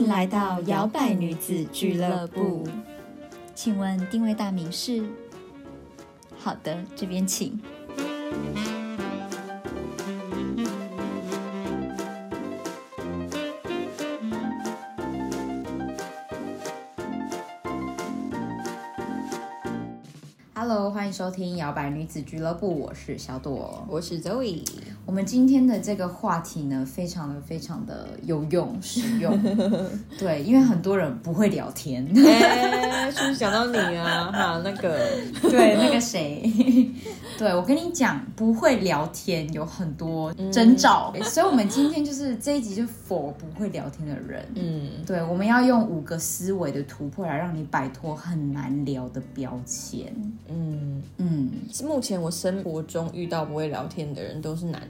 迎来到摇摆女子俱乐部。请问定位大名是？好的，这边请。Hello，欢迎收听摇摆女子俱乐部，我是小朵，我是 Zoe。我们今天的这个话题呢，非常的非常的有用实用。对，因为很多人不会聊天。哎，是不是讲到你啊？哈，那个，对，那个谁，对我跟你讲，不会聊天有很多征兆，所以我们今天就是这一集就否不会聊天的人。嗯，对，我们要用五个思维的突破来让你摆脱很难聊的标签。嗯嗯，目前我生活中遇到不会聊天的人都是男。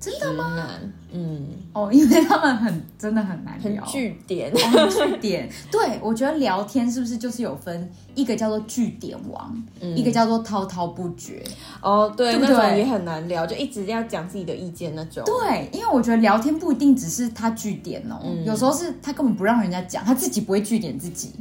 真的吗？嗯，哦，因为他们很真的很难聊，据点，据点。对，我觉得聊天是不是就是有分一个叫做据点王，一个叫做滔滔不绝。哦，对，那种也很难聊，就一直要讲自己的意见那种。对，因为我觉得聊天不一定只是他据点哦，有时候是他根本不让人家讲，他自己不会据点自己。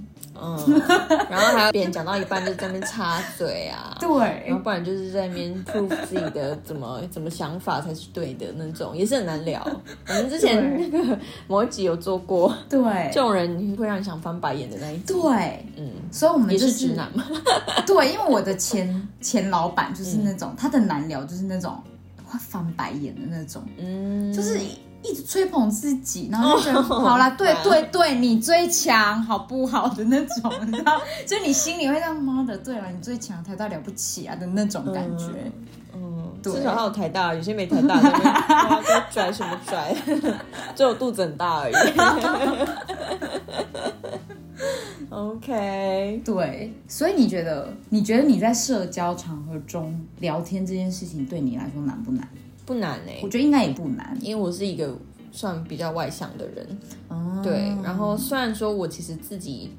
嗯，然后还有别人讲到一半就在那边插嘴啊，对，然后不然就是在那边 prove 自己的怎么怎么想法才是对的那种，也是很难聊。我们之前那个 某一集有做过，对，这种人会让你想翻白眼的那一种。对，嗯，所以我们也是直男嘛。对，因为我的前前老板就是那种，他的难聊就是那种会翻白眼的那种，嗯，就是。一直吹捧自己，然后就觉得好啦，对对对，你最强，好不好的那种，你知道？就你心里会让妈的，对了，你最强，台大了不起啊的那种感觉。嗯，至少还有台大，有些没台大的，在拽什么拽？只有肚子很大而已。OK，对，所以你觉得，你觉得你在社交场合中聊天这件事情对你来说难不难？不难哎，我觉得应该也不难，因为我是一个算比较外向的人。哦，对，然后虽然说我其实自己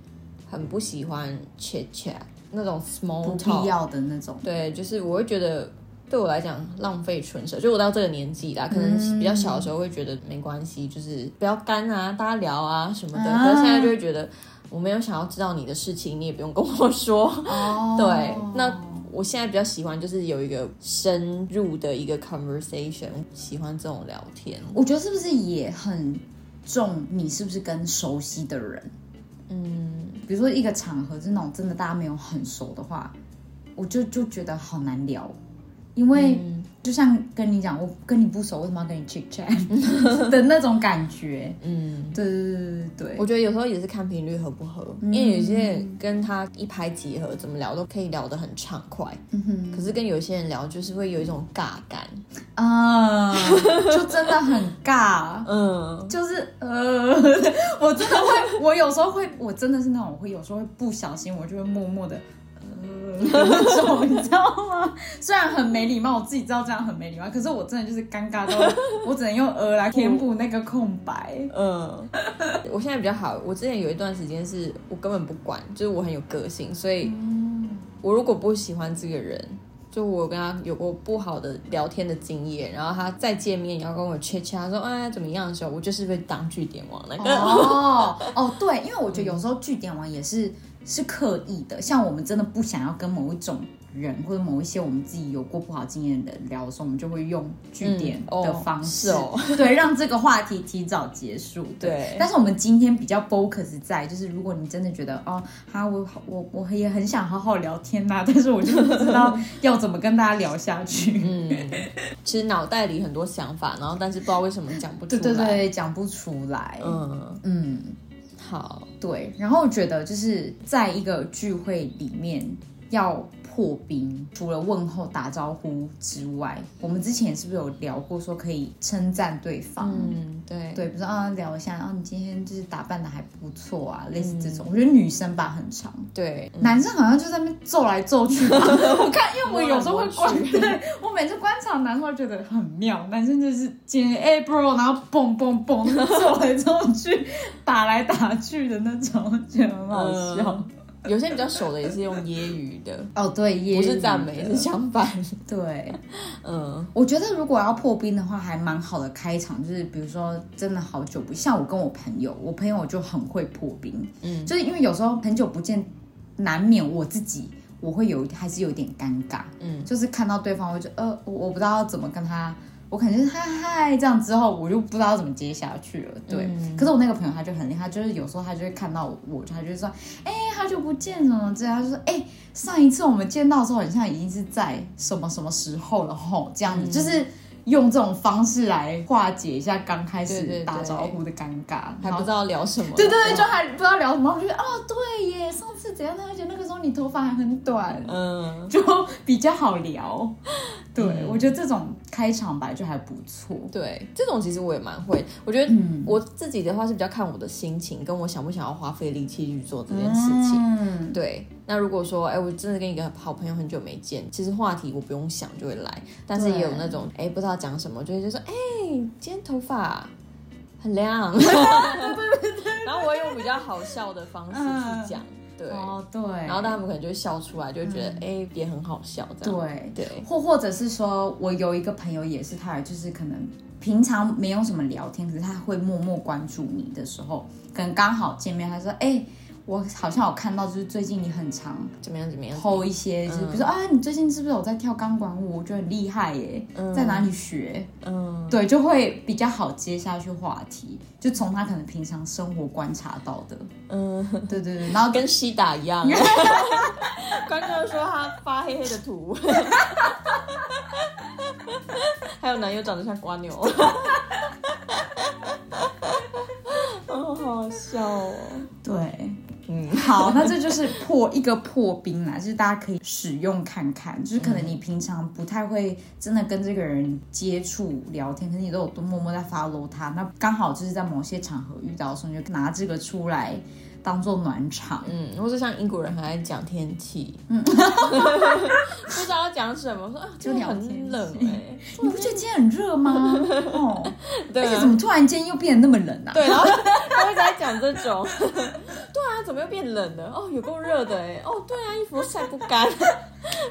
很不喜欢 chit chat 那种 small 不必要的那种，对，就是我会觉得对我来讲浪费唇舌。就我到这个年纪啦，可能比较小的时候会觉得没关系，就是不要干啊，大家聊啊什么的。可是现在就会觉得我没有想要知道你的事情，你也不用跟我说。哦，对，那。我现在比较喜欢就是有一个深入的一个 conversation，喜欢这种聊天。我觉得是不是也很重？你是不是跟熟悉的人？嗯，比如说一个场合是那种真的大家没有很熟的话，我就就觉得好难聊，因为。就像跟你讲，我跟你不熟，为什么要跟你 chit chat 的那种感觉？嗯，对对对对对。我觉得有时候也是看频率合不合，因为有些人跟他一拍即合，怎么聊都可以聊得很畅快。嗯哼。可是跟有些人聊，就是会有一种尬感啊，就真的很尬。嗯，就是呃，我真的会，我有时候会，我真的是那种会有时候会不小心，我就会默默的。那种你知道吗？虽然很没礼貌，我自己知道这样很没礼貌，可是我真的就是尴尬到我只能用呃来填补那个空白。嗯，我现在比较好。我之前有一段时间是我根本不管，就是我很有个性，所以我如果不喜欢这个人，就我跟他有过不好的聊天的经验，然后他再见面要跟我切切，他说哎怎么样的时候，我就是被当据点王那个。哦哦，对，因为我觉得有时候据点王也是。是刻意的，像我们真的不想要跟某一种人或者某一些我们自己有过不好经验的人聊的时候，我们就会用句点的方式，对，让这个话题提早结束。对，但是我们今天比较 focus 在，就是如果你真的觉得哦，哈，我我我也很想好好聊天呐，但是我就不知道 要怎么跟大家聊下去。嗯，其实脑袋里很多想法，然后但是不知道为什么讲不出来，对对对，讲不出来。嗯嗯。好，对，然后我觉得就是在一个聚会里面要。破冰除了问候打招呼之外，我们之前是不是有聊过说可以称赞对方？嗯，对对，比如说啊聊一下，啊你今天就是打扮的还不错啊，类似这种。我觉得女生吧很长，对，男生好像就在那边揍来揍去。我看，因为我有时候会观，对我每次观察男生觉得很妙，男生就是今天哎 bro，然后蹦蹦蹦揍来揍去，打来打去的那种，觉得很好笑。有些比较熟的也是用揶揄的，哦，对，也不是赞美，是相反。对，嗯，我觉得如果要破冰的话，还蛮好的开场，就是比如说真的好久不像我跟我朋友，我朋友就很会破冰，嗯，就是因为有时候很久不见，难免我自己我会有还是有点尴尬，嗯，就是看到对方，我就呃，我我不知道要怎么跟他。我可能就是嗨嗨这样之后，我就不知道怎么接下去了。对，可是我那个朋友他就很厉害，就是有时候他就会看到我，他就说：“哎，好久不见了。”这样他就说：“哎，上一次我们见到的时候，好像已经是在什么什么时候了吼。”这样子就是。用这种方式来化解一下刚开始打招呼的尴尬，还不知道聊什么。对对对，就还不知道聊什么。我觉得哦，对耶，上次怎样？而且那个时候你头发还很短，嗯，就比较好聊。对，我觉得这种开场白就还不错。对，这种其实我也蛮会。我觉得我自己的话是比较看我的心情，跟我想不想要花费力气去做这件事情。嗯，对。那如果说，哎，我真的跟一个好朋友很久没见，其实话题我不用想就会来。但是也有那种，哎，不知道讲什么，就会就说，哎，今天头发很亮。然后我会用比较好笑的方式去讲。对，哦对，然后他们可能就会笑出来，就会觉得哎也很好笑这样。对对，或或者是说我有一个朋友也是，他就是可能平常没有什么聊天，可是他会默默关注你的时候，可能刚好见面，他说哎。我好像有看到，就是最近你很常怎么样怎么样？偷一些，就是比如说啊，你最近是不是有在跳钢管舞？我觉得很厉害耶，在哪里学？嗯，对，就会比较好接下去话题，就从他可能平常生活观察到的，嗯，对对对，然后跟西打一样，观众说他发黑黑的图，还有男友长得像瓜牛，好好笑哦，好，那这就是破一个破冰啦，就是大家可以使用看看，就是可能你平常不太会真的跟这个人接触聊天，可是你都有都默默在 follow 他，那刚好就是在某些场合遇到的时候，你就拿这个出来。当做暖场，嗯，或是像英国人很爱讲天气，嗯，不知道要讲什么，说啊，今天很冷哎，你不觉得今天很热吗？哦，对，而且怎么突然间又变得那么冷啊？对，然后 他会在讲这种，对啊，怎么又变冷了？哦，有够热的哎，哦，对啊，衣服晒不干，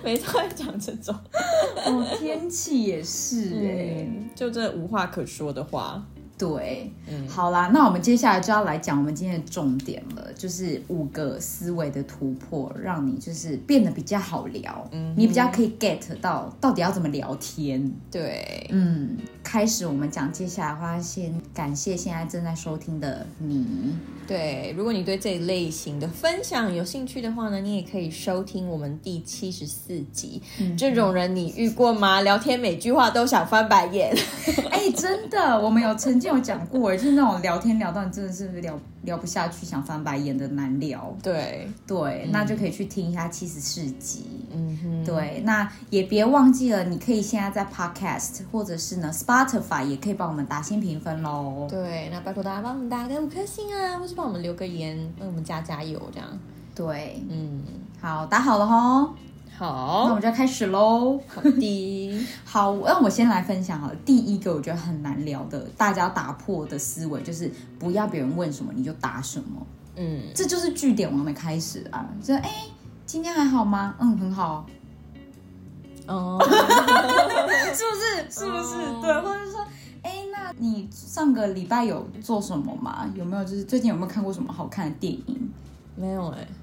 每次在讲这种，哦，天气也是哎，就这无话可说的话。对，嗯。好啦，那我们接下来就要来讲我们今天的重点了，就是五个思维的突破，让你就是变得比较好聊，嗯，你比较可以 get 到到底要怎么聊天。对，嗯，开始我们讲接下来的话，先感谢现在正在收听的你。对，如果你对这一类型的分享有兴趣的话呢，你也可以收听我们第七十四集。这种人你遇过吗？聊天每句话都想翻白眼。哎，真的，我们有曾经有讲过，就是那种聊天聊到你真的是聊聊不下去，想翻白眼的难聊。对对，那就可以去听一下七十四集。嗯哼，对，那也别忘记了，你可以现在在 Podcast 或者是呢 Spotify 也可以帮我们打新评分喽。对，那拜托大家帮我们打个五颗星啊，或是帮我们留个言，为我们加加油，这样。对，嗯，好，打好了哈。好，那我们就要开始喽。好的，好，那我先来分享哈。第一个我觉得很难聊的，大家打破的思维就是不要别人问什么你就答什么。嗯，这就是据点王的开始啊。就哎，今天还好吗？嗯，很好。哦，是不是？是不是？对，或者说，哎，那你上个礼拜有做什么吗？有没有？就是最近有没有看过什么好看的电影？没有哎。怎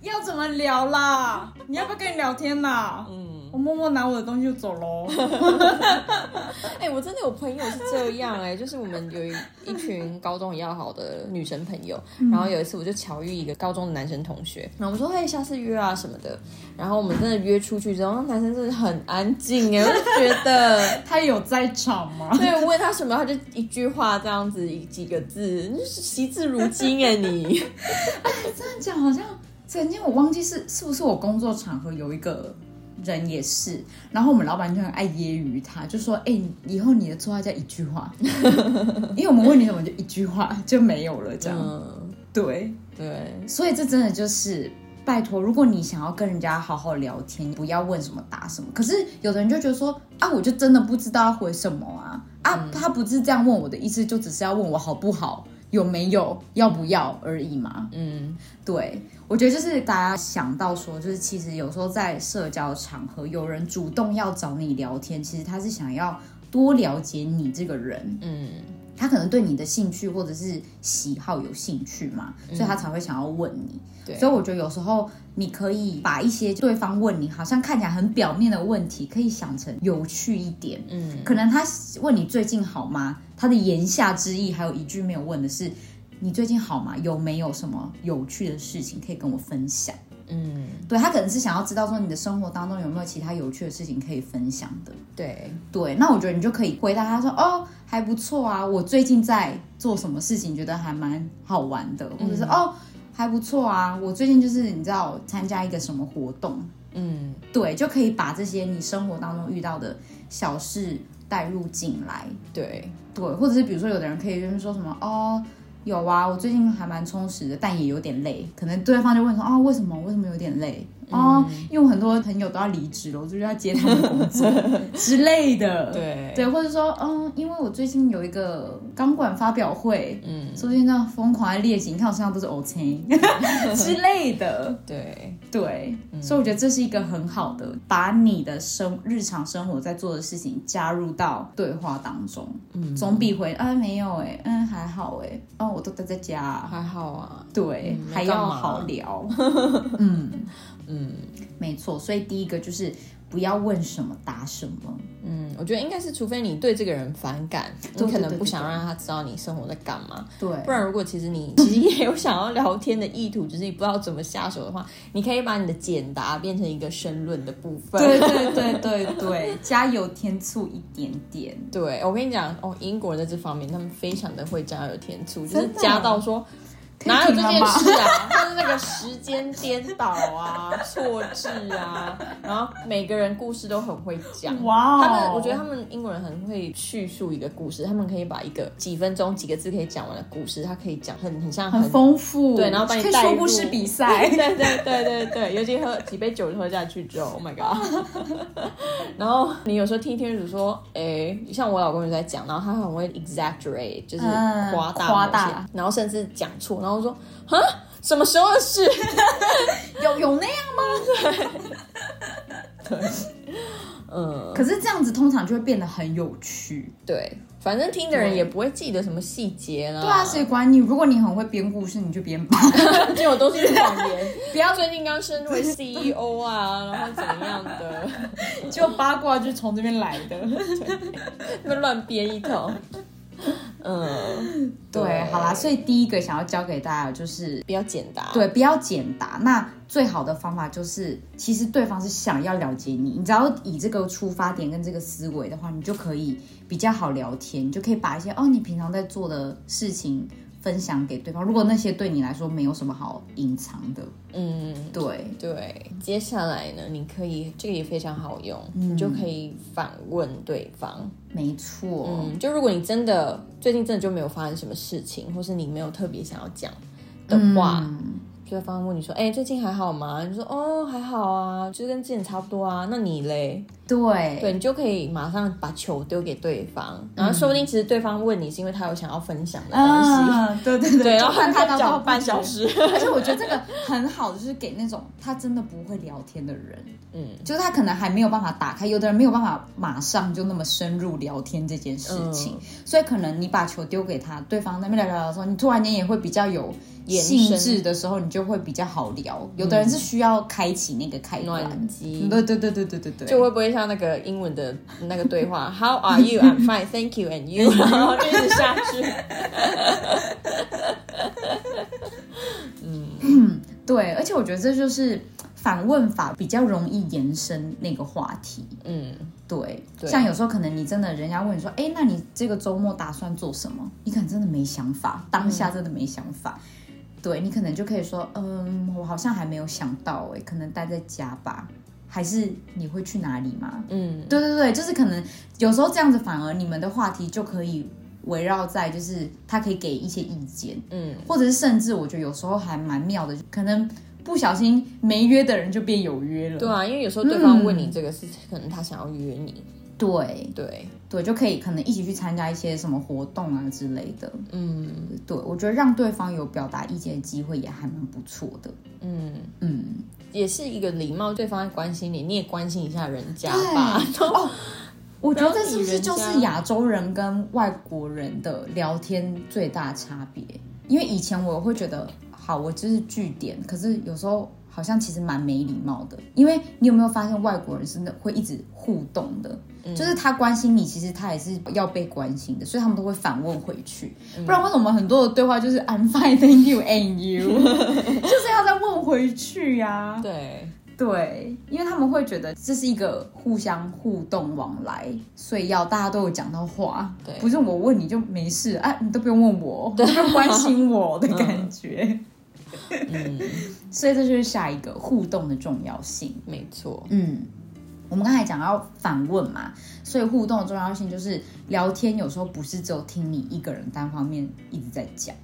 要怎么聊啦？你要不要跟你聊天呐？嗯。我默默拿我的东西就走喽。哎，我真的有朋友是这样哎，就是我们有一群高中要好的女生朋友，然后有一次我就巧遇一个高中的男生同学，然后我们说嘿，下次约啊什么的，然后我们真的约出去之后，那男生真的很安静哎，我就觉得 他有在场吗？对，我问他什么，他就一句话这样子，几个字，就是惜字如金哎你。哎，这样讲好像曾经我忘记是是不是我工作场合有一个。人也是，然后我们老板就很爱揶揄他，就说：“哎，以后你的绰号叫一句话，因为我们问你什么就一句话就没有了。”这样，对。对，所以这真的就是拜托，如果你想要跟人家好好聊天，不要问什么答什么。可是有的人就觉得说：“啊，我就真的不知道要回什么啊。啊，他不是这样问我的意思，就只是要问我好不好。”有没有要不要而已嘛。嗯，对，我觉得就是大家想到说，就是其实有时候在社交场合，有人主动要找你聊天，其实他是想要多了解你这个人。嗯，他可能对你的兴趣或者是喜好有兴趣嘛，所以他才会想要问你。对所以我觉得有时候你可以把一些对方问你好像看起来很表面的问题，可以想成有趣一点。嗯，可能他问你最近好吗？他的言下之意还有一句没有问的是，你最近好吗？有没有什么有趣的事情可以跟我分享？嗯，对他可能是想要知道说你的生活当中有没有其他有趣的事情可以分享的。对，对，那我觉得你就可以回答他说：“哦，还不错啊，我最近在做什么事情，觉得还蛮好玩的，或者是、哦，还不错啊，我最近就是你知道参加一个什么活动，嗯，对，就可以把这些你生活当中遇到的小事带入进来，对，对，或者是比如说有的人可以就是说什么哦。”有啊，我最近还蛮充实的，但也有点累。可能对方就问说：“啊，为什么？为什么有点累？哦，因为我很多朋友都要离职了，我就要接他们的工作 之类的。”对，对，或者说，嗯，因为我最近有一个钢管发表会，嗯，最近那疯狂的练习，你看我身上都是 O C 之类的，对，对，所以我觉得这是一个很好的，把你的生日常生活在做的事情加入到对话当中，嗯，总比回啊没有哎、嗯还好哎、哦我都待在家，还好啊，对，嗯还要好聊，嗯，嗯。没错，所以第一个就是不要问什么答什么，嗯，我觉得应该是，除非你对这个人反感，你可能不想让他知道你生活在干嘛，对，不然如果其实你 其实也有想要聊天的意图，只是你不知道怎么下手的话，你可以把你的简答变成一个申论的部分。对对 对对对，加油添醋一点点。对，我跟你讲哦，英国人在这方面他们非常的会加油添醋，就是加到说以哪有这件事啊，就是那个时间颠倒啊、错字啊，然后每个人故事都很会讲。哇哦。他们我觉得他们英国人很会叙述一个故事，他们可以把一个几分钟几个字可以讲完的故事，他可以讲很很像很丰富，对然后把你带入。说故事比赛，对对对对对，尤其喝几杯酒喝下去之后，Oh my god！然后你有时候听天主说，哎，像我老公就在讲，然后他很会 exaggerate，就是嗯夸大夸大然后甚至讲错，然后说啊，什么时候的事？有有那样吗？嗯，可是这样子通常就会变得很有趣。对，反正听的人也不会记得什么细节啦。对啊，谁管你？如果你很会编故事，你就编吧，结果都是谎言。不要最近刚升为 CEO 啊，然后怎么样的，就八卦就从这边来的。那乱编一通。嗯，对，好啦，所以第一个想要教给大家的就是。比较简答。对，比较简答。那最好的方法就是，其实对方是想要了解你，你只要以这个出发点跟这个思维的话，你就可以比较好聊天，你就可以把一些哦你平常在做的事情分享给对方。如果那些对你来说没有什么好隐藏的，嗯，对，对。接下来呢，你可以这个也非常好用，你就可以反问对方。没错，嗯，就如果你真的最近真的就没有发生什么事情，或是你没有特别想要讲的话，嗯就对方问你说：“哎、最近还好吗？”你说：“哦，还好啊，就跟之前差不多啊。”那你嘞？对对你就可以马上把球丢给对方，然后说不定其实对方问你是因为他有想要分享的东西，啊，对对对对，然后看他讲半小。时，而且我觉得这个很好，就是给那种他真的不会聊天的人，嗯就是他可能还没有办法打开，有的人没有办法马上就那么深入聊天这件事情，嗯所以可能你把球丢给他，对方那边聊聊聊的时候，你突然间也会比较有延兴伸致的时候，你就会比较好聊。有的人是需要开启那个开关暖，机。对对对对对对对，就会不会像那个英文的那个对话，How are you? I'm fine, thank you, and you，然后就一直下去。嗯对，而且我觉得这就是反问法比较容易延伸那个话题。嗯，对，对像有时候可能你真的人家问你说，哎，那你这个周末打算做什么？你可能真的没想法，当下真的没想法。对你可能就可以说，嗯，我好像还没有想到，哎，可能待在家吧。还是你会去哪里吗？嗯，对对对，就是可能有时候这样子，反而你们的话题就可以围绕在，就是他可以给一些意见，嗯，或者是甚至我觉得有时候还蛮妙的，可能不小心没约的人就变有约了。对啊，因为有时候对方问你这个是可能他想要约你，对对，对，就可以可能一起去参加一些什么活动啊之类的。嗯对，我觉得让对方有表达意见的机会也还蛮不错的。嗯，嗯，也是一个礼貌，对方在关心你，你也关心一下人家吧。哦，我觉得这是不是就是家亚洲人跟外国人的聊天最大差别？因为以前我会觉得，好，我就是据点，可是有时候好像其实蛮没礼貌的。因为你有没有发现，外国人真的会一直互动的，就是他关心你，其实他也是要被关心的，所以他们都会反问回去。不然为什么很多的对话就是 I'm fine, thank you, and you，就是要再问回去呀、对，对，因为他们会觉得这是一个互相互动往来，所以要大家都有讲到话，对。不是我问你就没事，哎、你都不用问我，都不用关心我的感觉，嗯，所以这就是下一个互动的重要性。没错，嗯，我们刚才讲到反问嘛，所以互动的重要性就是聊天有时候不是只有听你一个人单方面一直在讲。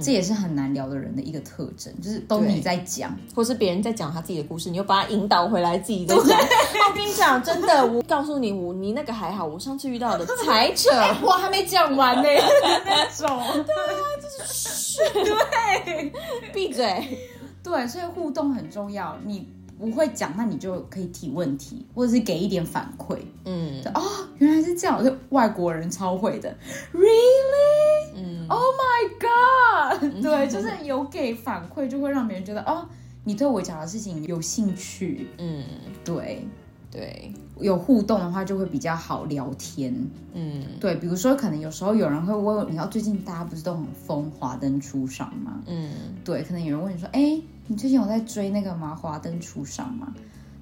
这也是很难聊的人的一个特征，就是都你在讲，或是别人在讲他自己的故事，你又把他引导回来，自己在讲。我跟你讲，真的，我告诉你，我你那个还好，我上次遇到的才扯。我还没讲完呢，那种。对啊，就是对闭嘴。对，所以互动很重要。你不会讲，那你就可以提问题，或者是给一点反馈。嗯哦，原来是这样，就外国人超会的，Really？嗯 Oh my god！对，就是有给反馈，就会让别人觉得哦，你对我讲的事情有兴趣。嗯，对，对，有互动的话就会比较好聊天。嗯对，比如说可能有时候有人会问，你知道最近大家不是都很疯华灯初上吗？嗯对，可能有人问你说，哎，你最近有在追那个吗？华灯初上吗？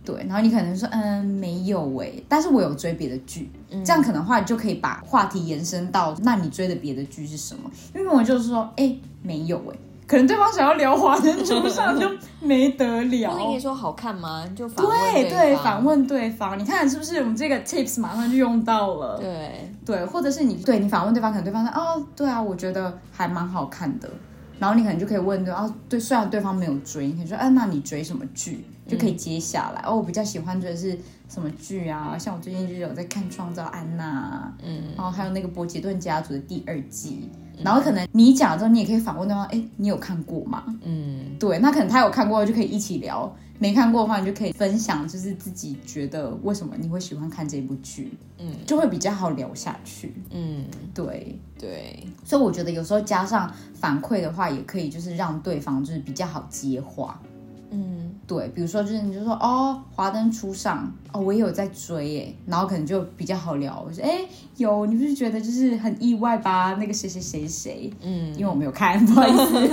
对，然后你可能说，嗯，没有哎，但是我有追别的剧，这样可能的话，你就可以把话题延伸到，那你追的别的剧是什么？因为我就是说，哎，没有哎，可能对方想要聊华灯初上 就没得或聊者。你说好看吗？就反问对对，方反。问对方，你看是不是我们这个 tips 马上就用到了？对，对，或者是你对你反问对方，可能对方说哦，对啊，我觉得还蛮好看的。然后你可能就可以问对，啊，对，虽然对方没有追，你可以说，哎、那你追什么剧？就可以接下来。哦，我比较喜欢追的是什么剧啊？像我最近就是有在看《创造安娜》，嗯然后还有那个《伯杰顿家族》的第二季。然后可能你讲了之后，你也可以反问对方，哎，你有看过吗？嗯对，那可能他有看过，就可以一起聊；没看过的话，你就可以分享，就是自己觉得为什么你会喜欢看这部剧，嗯就会比较好聊下去。嗯，对，对，所以我觉得有时候加上反馈的话，也可以就是让对方就是比较好接话。嗯对，比如说就是你就说哦，华灯初上哦，我也有在追耶，然后可能就比较好聊。我说哎，有，你不是觉得就是很意外吧？那个谁谁谁谁，嗯，因为我没有看，不好意思，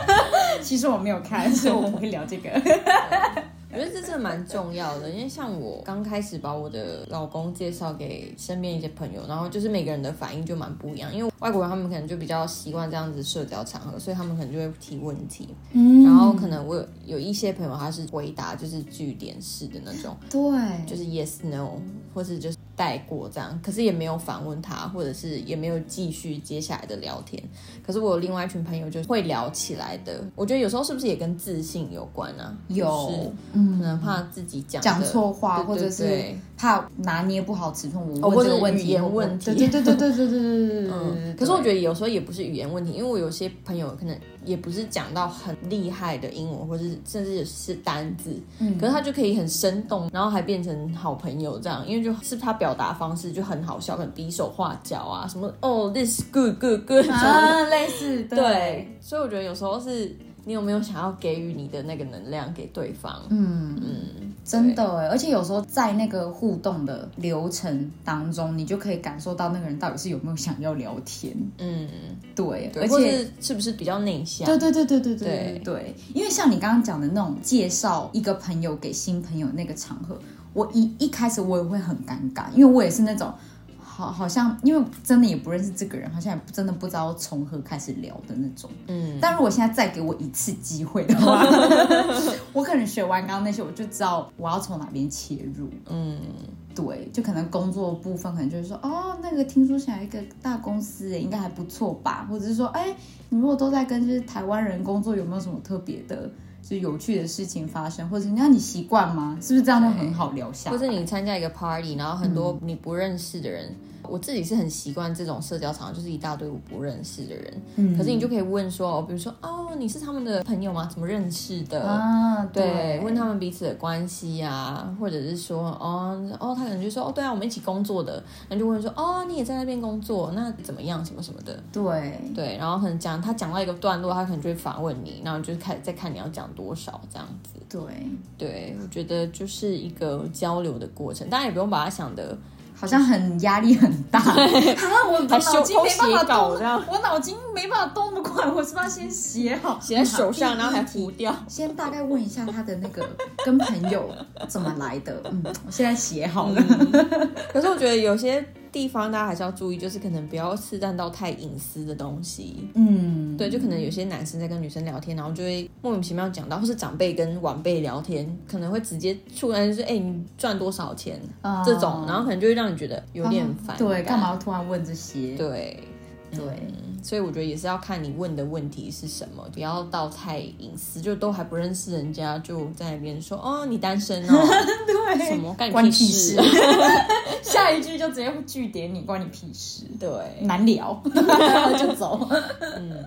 其实我没有看，所以我不会聊这个。我觉得这真的蛮重要的，因为像我刚开始把我的老公介绍给身边一些朋友，然后就是每个人的反应就蛮不一样，因为外国人他们可能就比较习惯这样子社交场合，所以他们可能就会提问题，嗯然后可能我有有一些朋友他是回答就是据点式的那种，对，就是 yes no，或是就是带过这样，可是也没有反问他，或者是也没有继续接下来的聊天。可是我有另外一群朋友就会聊起来的，我觉得有时候是不是也跟自信有关啊？有就是嗯可能怕自己讲讲的错话，或者是怕拿捏不好尺寸，我哦或者问这个问题，语言问题。对对对对对对对对对对嗯，可是我觉得有时候也不是语言问题，因为我有些朋友可能也不是讲到很厉害的英文，或者是甚至是单字，嗯。可是他就可以很生动，然后还变成好朋友这样，因为就是他表达方式就很好笑，很比手画脚啊，什么哦，this good good good 啊，类似对，所以我觉得有时候是你有没有想要给予你的那个能量给对方？嗯嗯真的诶而且有时候在那个互动的流程当中你就可以感受到那个人到底是有没有想要聊天。嗯对而且是不是比较内向对对对对对对对。因为像你刚刚讲的那种介绍一个朋友给新朋友那个场合我一一开始我也会很尴尬因为我也是那种好好像因为真的也不认识这个人，好像也不真的不知道从何开始聊的那种。嗯，但如果现在再给我一次机会的话，我可能学完刚刚那些，我就知道我要从哪边切入。嗯对，就可能工作部分可能就是说，哦，那个听说想要一个大公司，哎，应该还不错吧？或者是说，哎，你如果都在跟就是台湾人工作，有没有什么特别的就是有趣的事情发生，或者那你习惯吗？是不是这样就很好聊下？或者你参加一个 party，然后很多你不认识的人。我自己是很习惯这种社交场，就是一大堆我不认识的人。嗯，可是你就可以问说，比如说，哦，你是他们的朋友吗？怎么认识的？啊，对，问他们彼此的关系啊，或者是说，哦，哦，他可能就说，哦，对啊，我们一起工作的，那就问说，哦，你也在那边工作，那怎么样？什么什么的？对对，然后可能讲他讲到一个段落，他可能就会反问你，然后就是看再看你要讲多少这样子。对对，我觉得就是一个交流的过程，大家也不用把它想的。好像很压力很大，啊，我脑筋没办法动，我脑筋没办法动那么快，我是不是要先写好，写在手上，然后还涂掉。先大概问一下他的那个跟朋友怎么来的，嗯，我现在写好了。可是我觉得有些。地方大家还是要注意，就是可能不要刺探到太隐私的东西。嗯，对，就可能有些男生在跟女生聊天，然后就会莫名其妙讲到，或是长辈跟晚辈聊天，可能会直接突然就是哎，你赚多少钱这种，然后可能就会让你觉得有点烦。对，干嘛要突然问这些？对。对，所以我觉得也是要看你问的问题是什么，不要到太隐私，就都还不认识人家就在那边说哦，你单身哦，对，什么关你屁事？下一句就直接拒点你，关你屁事？对，难聊，就走。嗯。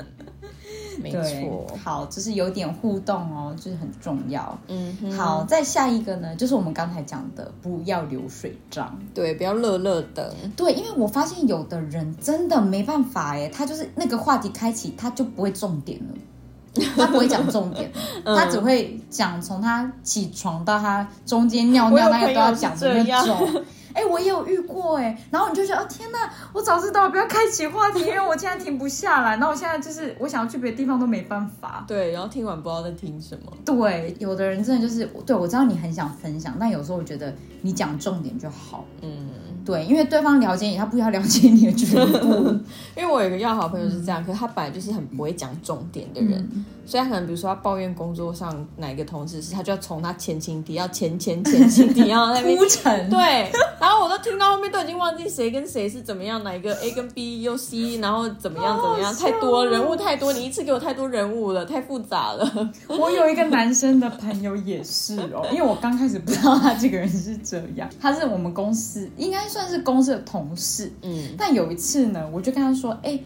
没错，好，就是有点互动哦，就是很重要。嗯，好，再下一个呢，就是我们刚才讲的，不要流水账，对，不要乐乐的，对，因为我发现有的人真的没办法哎，他就是那个话题开启，他就不会重点了，他不会讲重点，他只会讲从他起床到他中间尿尿那个都要讲的那种。哎，我也有遇过哎，然后你就觉得哦天呐，我早知道不要开启话题，因为我现在停不下来。然后我现在就是我想要去别的地方都没办法。对，然后听完不知道在听什么。对，有的人真的就是，对我知道你很想分享，但有时候我觉得你讲重点就好。嗯。对，因为对方了解你，他不要了解你的全部。因为我有一个要好朋友是这样，可是他本来就是很不会讲重点的人，所以他可能比如说他抱怨工作上哪一个同事是，他就要从他前情提要前前前情提要那边铺陈。对，然后我都听到后面都已经忘记谁跟谁是怎么样，哪一个 A 跟 B 又 C，然后怎么样怎么样，太多人物太多，你一次给我太多人物了，太复杂了。我有一个男生的朋友也是哦，因为我刚开始不知道他这个人是这样，他是我们公司应该。算是公司的同事，嗯，但有一次呢，我就跟他说，哎，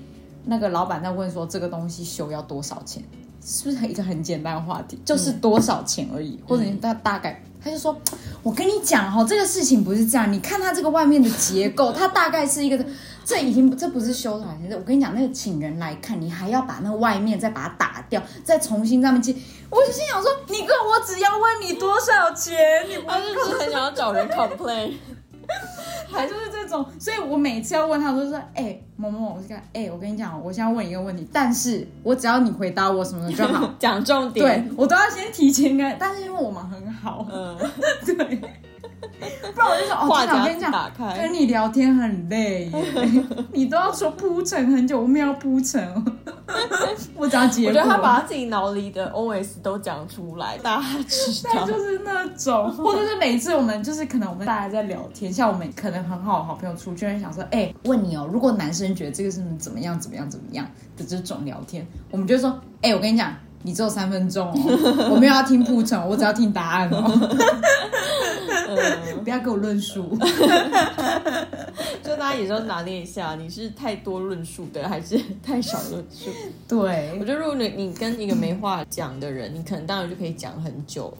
那个老板在问说这个东西修要多少钱，是不是一个很简单的话题，就是多少钱而已，或者大大概，他就说，我跟你讲哈，这个事情不是这样，你看它这个外面的结构，它大概是一个，这已经这不是修多少钱，我跟你讲，那个请人来看，你还要把那个外面再把它打掉，再重新上面接，我就心想说，你跟我只要问你多少钱，你他就是很想要找人 complain。还就是这种，所以我每次要问他，都说：“哎，某某某，我看，哎，我跟你讲，我现在问一个问题，但是我只要你回答我什么就好，讲重点，对我都要先提前跟，但是因为我们很好，嗯，对，不然我就说，哦，我跟你讲，跟你聊天很累，你都要说铺陈很久，我们要铺陈。”我只要结我觉得他把他自己脑里的 OS 都讲出来，大家知道。就是那种，或者是每次我们就是可能我们大家在聊天，像我们可能很好的好朋友出去，想说，哎，问你哦，如果男生觉得这个是怎么样怎么样怎么样的这种聊天，我们就说，哎，我跟你讲，你只有三分钟哦，我没有要听铺陈，我只要听答案哦。不要给我论述，就大家也都要拿捏一下，你是太多论述的，还是太少论述？对，我觉得如果你你跟一个没话讲的人，你可能当然就可以讲很久。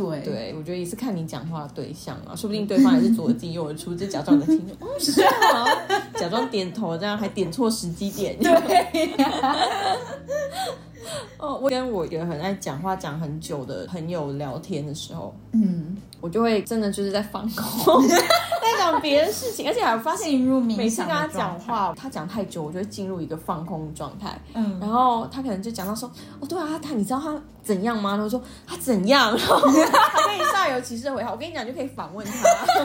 对，对我觉得也是看你讲话的对象啊，说不定对方也是左进右出，就假装在听，哦 是啊，假装点头，这样还点错时机点。对。哦，我跟我一个很爱讲话讲很久的朋友聊天的时候，嗯，我就会真的就是在放空，在讲别的事情，而且还发现每次跟他讲话，他讲太久，我就会进入一个放空状态。嗯，然后他可能就讲到说，哦，对啊，他你知道他怎样吗？然后说他怎样，然后他可以煞有其事的回话。我跟你讲，就可以反问他，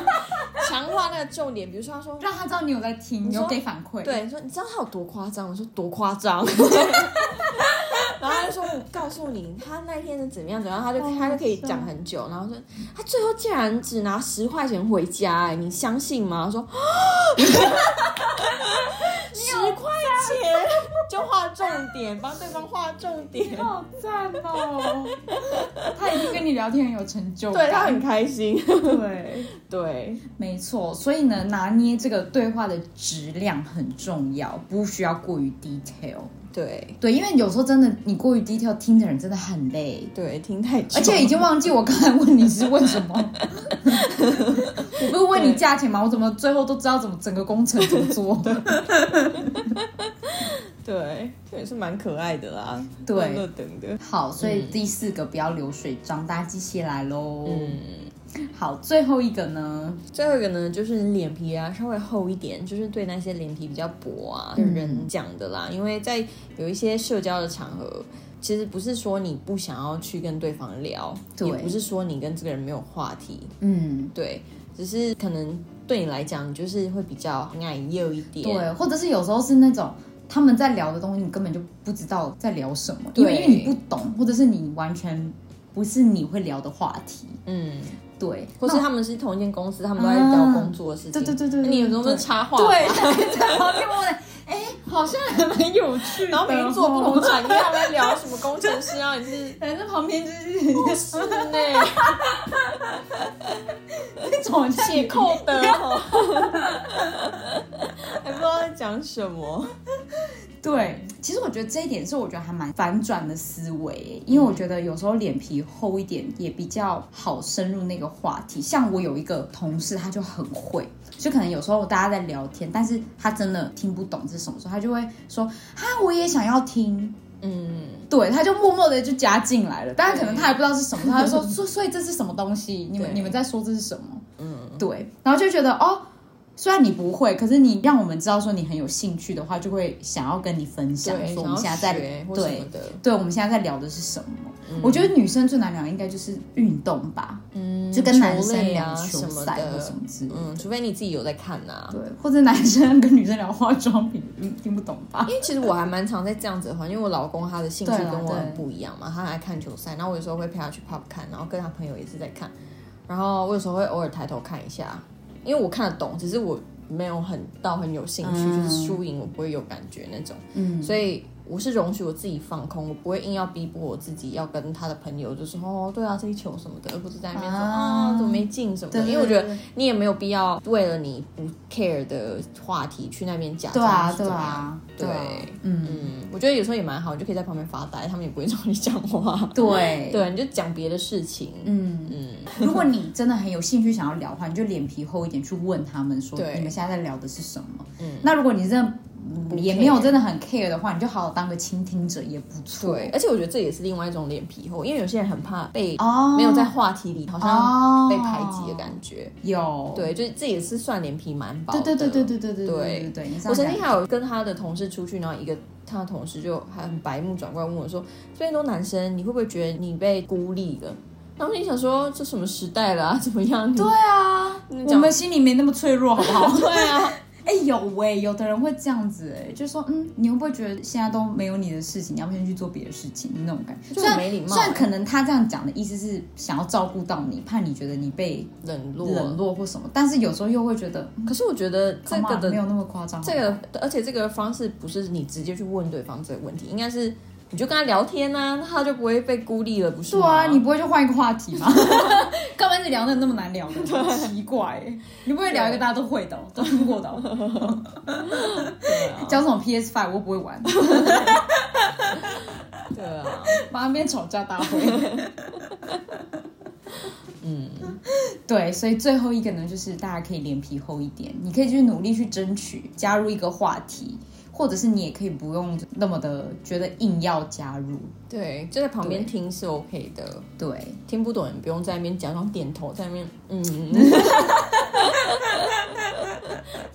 强化那个重点。比如说，他说让他知道你有在听，你有给反馈。对，说你知道他有多夸张？我说多夸张。就说：“告诉你，他那天是怎么样怎么样，他就他就可以讲很久。然后说他最后竟然只拿十块钱回家，哎，你相信吗？”他说：“ 十块钱就画重点，帮对方画重点，好赞哦！他已经跟你聊天很有成就感，对他很开心。对，对，没错。所以呢，拿捏这个对话的质量很重要，不需要过于 detail。对，对，因为有时候真的你过于 detail，听的人真的很累。对，听太久，而且已经忘记我刚才问你是问什么。我不是问你价钱吗？我怎么最后都知道怎么整个工程怎么做？对，这也是蛮可爱的啦，对等的。好，所以第四个不要流水账，大家记起来喽。嗯，好，最后一个呢？最后一个呢，就是你脸皮啊稍微厚一点，就是对那些脸皮比较薄啊的人讲的啦。因为在有一些社交的场合，其实不是说你不想要去跟对方聊，也不是说你跟这个人没有话题，嗯，对，只是可能对你来讲，你就是会比较矮幼一点。对，或者是有时候是那种他们在聊的东西，你根本就不知道在聊什么，因对为因为你不懂，或者是你完全不是你会聊的话题。嗯，对，或是他们是同一间公司，他们都在聊工作的事情。对对对对你有时候是插话，对，在旁边问，哎，好像还蛮有趣。然后每天做不同产业，他们在聊什么工程师啊，你是 反正旁边就是是呢，那种解扣的哦，还不知道在讲什么。对，其实我觉得这一点是我觉得还蛮反转的思维，因为我觉得有时候脸皮厚一点也比较好深入那个话题。像我有一个同事，他就很会，就可能有时候大家在聊天，但是他真的听不懂是什么时候，他就会说：“哈，我也想要听。”嗯，对，他就默默的就加进来了，但是可能他也不知道是什么，他就说：“所所以这是什么东西？你们你们在说这是什么？”嗯，对，然后就觉得哦，虽然你不会，可是你让我们知道说你很有兴趣的话，就会想要跟你分享，对，说我们现在在对，对，我们现在在聊的是什么？我觉得女生最难聊应该就是运动吧，嗯，就跟男生聊球赛或的什么之类的。嗯，除非你自己有在看呐、对，或者男生跟女生聊化妆品，嗯，听不懂吧？因为其实我还蛮常在这样子的话，因为我老公他的兴趣跟我很不一样嘛，他爱看球赛，然后我有时候会陪他去 pub 看，然后跟他朋友也是在看，然后我有时候会偶尔抬头看一下，因为我看得懂，只是我没有很到很有兴趣，嗯。就是输赢我不会有感觉那种，嗯，所以我是容许我自己放空，我不会硬要逼迫我自己要跟他的朋友就是哦，对啊，这一球什么的，而不是在那边说啊啊怎么没进什么的，对因为我觉得对对你也没有必要为了你不 care 的话题去那边假装是怎么样啊，对啊嗯，嗯，我觉得有时候也蛮好，你就可以在旁边发呆，他们也不会 找你讲话。对，对，你就讲别的事情。嗯。嗯，如果你真的很有兴趣想要聊的话，你就脸皮厚一点去问他们说你们现在在聊的是什么。嗯那如果你真的不也没有真的很 care 的话，你就好好当个倾听者也不错。对，而且我觉得这也是另外一种脸皮厚，因为有些人很怕被哦，没有在话题里，好像哦被排挤的感觉。有，对，就是这也是算脸皮蛮薄的。对对对对对对对对对我曾经讲还有跟他的同事出去，然后一个他的同事就还很白目转过来问我说：“这边都男生，你会不会觉得你被孤立了？”然后你想说，这什么时代了啊？怎么样？对啊，我们心里没那么脆弱，好不好？对啊，哎、有喂、有的人会这样子、哎，就说，嗯，你会不会觉得现在都没有你的事情，你要不先去做别的事情？那种感觉，就虽然很没礼貌虽然哎可能他这样讲的意思是想要照顾到你，怕你觉得你被冷落。冷落或什么，但是有时候又会觉得，嗯可是我觉得这个的没有那么夸张。这个，而且这个方式不是你直接去问对方这个问题，应该是你就跟他聊天呐、那他就不会被孤立了，不是吗？对啊，你不会就换一个话题吗？干嘛一直聊那那么难聊的？奇怪、哎你不会聊一个大家都会的哦、都听过的哦、对啊，讲什么 PS Five 我不会玩，对啊，马上变吵架大会。嗯，对，所以最后一个呢，就是大家可以脸皮厚一点，你可以去努力去争取加入一个话题，或者是你也可以不用那么的觉得硬要加入。对，就在旁边听是 OK 的，对，听不懂你不用在那边假装点头，在那边嗯，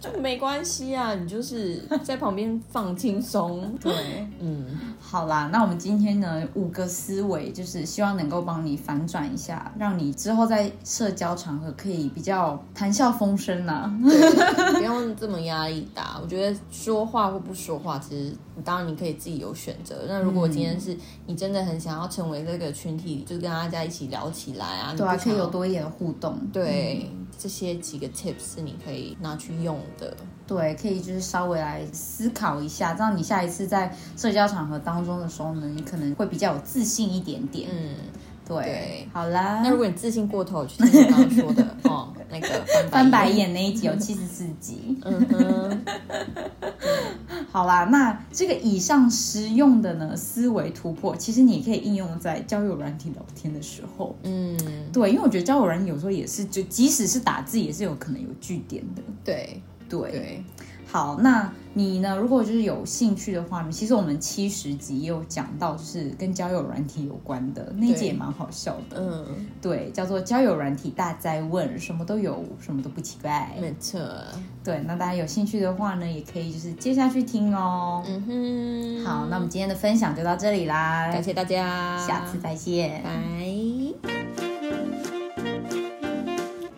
就没关系啊，你就是在旁边放轻松，对，嗯，好啦，那我们今天呢五个思维，就是希望能够帮你反转一下，让你之后在社交场合可以比较谈笑风生呐、对，不用这么压力大。我觉得说话或不说话，其实当然你可以自己有选择。那如果今天是你真的很想要成为这个群体，就跟大家一起聊起来啊，对啊，可以有多一点的互动。对，这些几个 tips 是你可以拿去用的。对，可以就是稍微来思考一下，这样你下一次在社交场合当中的时候呢，你可能会比较有自信一点点。嗯，对，对好啦，那如果你自信过头，就像我刚刚说的 哦，那个翻翻白白眼那一集有 七十四集。嗯哼，好啦，那这个以上实用的呢思维突破，其实你也可以应用在交友软体聊天的时候。嗯，对，因为我觉得交友软体有时候也是，就即使是打字，也是有可能有句点的。对对，对，好，那你呢？如果就是有兴趣的话呢，其实我们七十集也有讲到，就是跟交友软体有关的那一集也蛮好笑的。嗯，对，叫做交友软体大灾问，什么都有，什么都不奇怪。没错，对，那大家有兴趣的话呢，也可以就是接下去听哦。嗯哼，好，那我们今天的分享就到这里啦，感谢大家，下次再见。拜。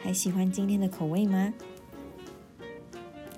还喜欢今天的口味吗？